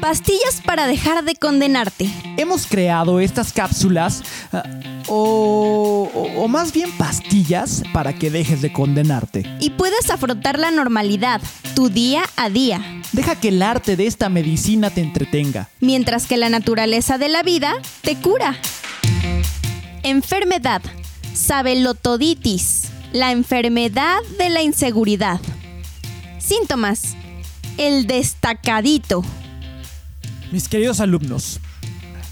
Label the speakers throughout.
Speaker 1: Pastillas para dejar de condenarte.
Speaker 2: Hemos creado estas cápsulas, ah, o, o- o más bien pastillas, para que dejes de condenarte.
Speaker 1: Y puedes afrontar la normalidad, tu día a día.
Speaker 2: Deja que el arte de esta medicina te entretenga.
Speaker 1: mientras que la naturaleza de la vida te cura. Enfermedad. Sabelotoditis. La enfermedad de la inseguridad. Síntomas. El destacadito.
Speaker 2: Mis queridos alumnos,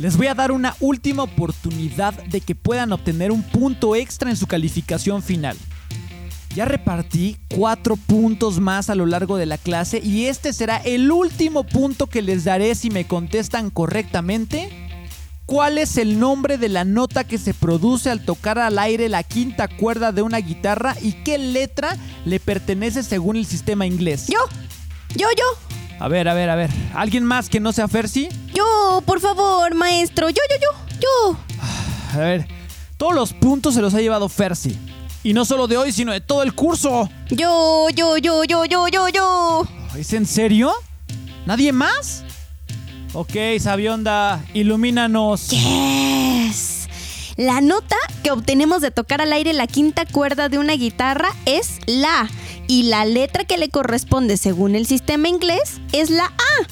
Speaker 2: les voy a dar una última oportunidad de que puedan obtener un punto extra en su calificación final. Ya repartí cuatro puntos más a lo largo de la clase y este será el último punto que les daré si me contestan correctamente. ¿Cuál es el nombre de la nota que se produce al tocar al aire la quinta cuerda de una guitarra y qué letra le pertenece según el sistema inglés?
Speaker 1: Yo. Yo, yo.
Speaker 2: A ver, a ver, a ver. ¿Alguien más que no sea Fersi?
Speaker 1: Yo, por favor, maestro. Yo, yo, yo. Yo.
Speaker 2: A ver, todos los puntos se los ha llevado Fersi. Y no solo de hoy, sino de todo el curso.
Speaker 1: Yo, yo, yo, yo, yo, yo, yo.
Speaker 2: ¿Es en serio? ¿Nadie más? Ok, Sabionda, ilumínanos.
Speaker 1: Yes. La nota que obtenemos de tocar al aire la quinta cuerda de una guitarra es la y la letra que le corresponde según el sistema inglés es la A.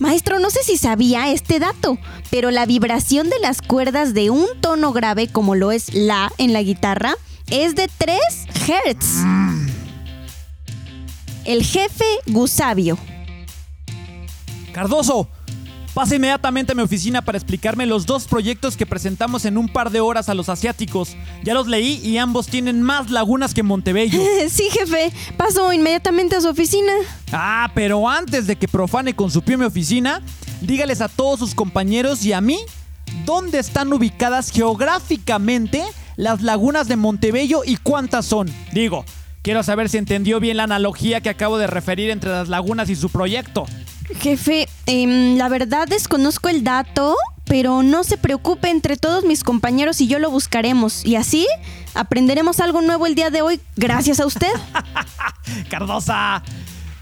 Speaker 1: Maestro, no sé si sabía este dato, pero la vibración de las cuerdas de un tono grave como lo es la en la guitarra es de 3 Hz. El jefe Gusabio.
Speaker 2: Cardoso, pasa inmediatamente a mi oficina para explicarme los dos proyectos que presentamos en un par de horas a los asiáticos. Ya los leí y ambos tienen más lagunas que Montebello.
Speaker 1: Sí, jefe, paso inmediatamente a su oficina.
Speaker 2: Ah, pero antes de que profane con su pie mi oficina, dígales a todos sus compañeros y a mí dónde están ubicadas geográficamente las lagunas de Montebello y cuántas son. Digo, quiero saber si entendió bien la analogía que acabo de referir entre las lagunas y su proyecto.
Speaker 1: Jefe, em, la verdad desconozco el dato, pero no se preocupe, entre todos mis compañeros y yo lo buscaremos. Y así aprenderemos algo nuevo el día de hoy, gracias a usted.
Speaker 2: Cardosa.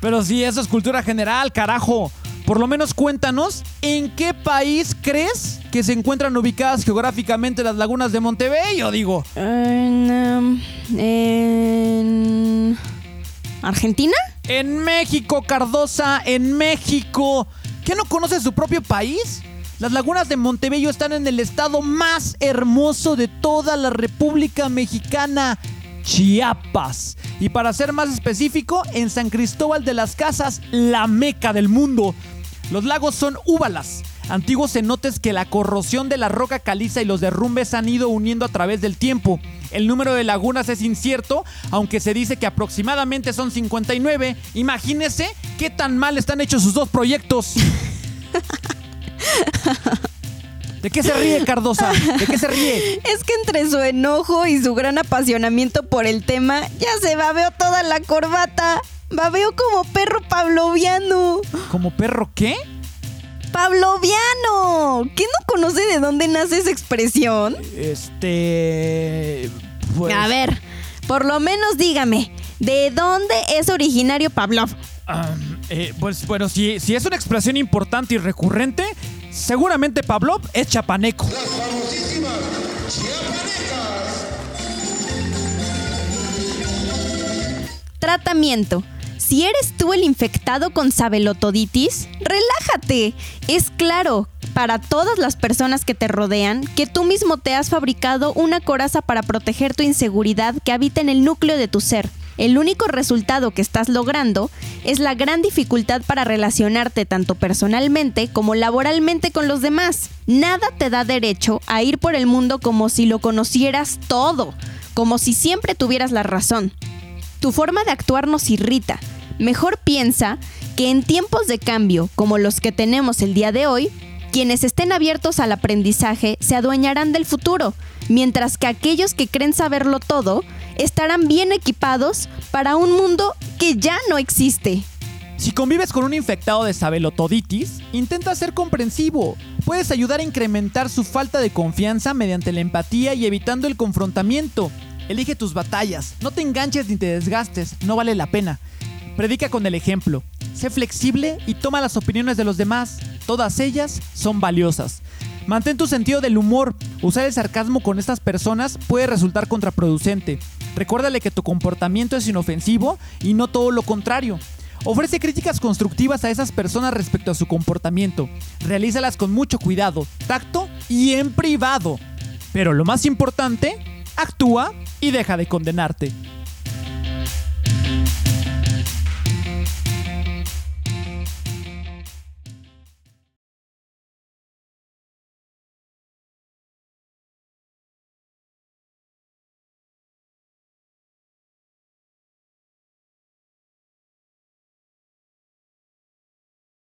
Speaker 2: Pero si eso es cultura general, carajo. Por lo menos cuéntanos en qué país crees que se encuentran ubicadas geográficamente las lagunas de Montebello, digo.
Speaker 1: En, em, en- ¿Argentina?
Speaker 2: En México, Cardosa, en México. ¿Qué no conoce su propio país? Las lagunas de Montebello están en el estado más hermoso de toda la República Mexicana, Chiapas. Y para ser más específico, en San Cristóbal de las Casas, la meca del mundo. Los lagos son úbalas, antiguos cenotes que la corrosión de la roca caliza y los derrumbes han ido uniendo a través del tiempo. El número de lagunas es incierto, aunque se dice que aproximadamente son 59. Imagínese qué tan mal están hechos sus dos proyectos. ¿De qué se ríe, Cardosa? ¿De qué se ríe?
Speaker 1: Es que entre su enojo y su gran apasionamiento por el tema, ya se babeó toda la corbata. Babeó como perro pavloviano.
Speaker 2: ¿Como perro qué?
Speaker 1: ¡Pavloviano! ¿Qué no conoce de dónde nace esa expresión?
Speaker 2: Este... Pues,
Speaker 1: A ver, por lo menos dígame, ¿de dónde es originario Pavlov?
Speaker 2: eh, pues bueno, si, si es una expresión importante y recurrente, seguramente Pavlov es chapaneco.
Speaker 3: Las famosísimas chiapanecas.
Speaker 1: Tratamiento. Si eres tú el infectado con sabelotoditis, relájate. Es claro para todas las personas que te rodean que tú mismo te has fabricado una coraza para proteger tu inseguridad que habita en el núcleo de tu ser. El único resultado que estás logrando es la gran dificultad para relacionarte tanto personalmente como laboralmente con los demás. Nada te da derecho a ir por el mundo como si lo conocieras todo, como si siempre tuvieras la razón. Tu forma de actuar nos irrita. Mejor piensa que en tiempos de cambio como los que tenemos el día de hoy, quienes estén abiertos al aprendizaje se adueñarán del futuro, mientras que aquellos que creen saberlo todo estarán bien equipados para un mundo que ya no existe.
Speaker 2: Si convives con un infectado de sabelotoditis, intenta ser comprensivo. Puedes ayudar a incrementar su falta de confianza mediante la empatía y evitando el confrontamiento. Elige tus batallas, no te enganches ni te desgastes, no vale la pena. Predica con el ejemplo. Sé flexible y toma las opiniones de los demás. Todas ellas son valiosas. Mantén tu sentido del humor. Usar el sarcasmo con estas personas puede resultar contraproducente. Recuérdale que tu comportamiento es inofensivo y no todo lo contrario. Ofrece críticas constructivas a esas personas respecto a su comportamiento. Realízalas con mucho cuidado, tacto y en privado. Pero lo más importante, actúa y deja de condenarte.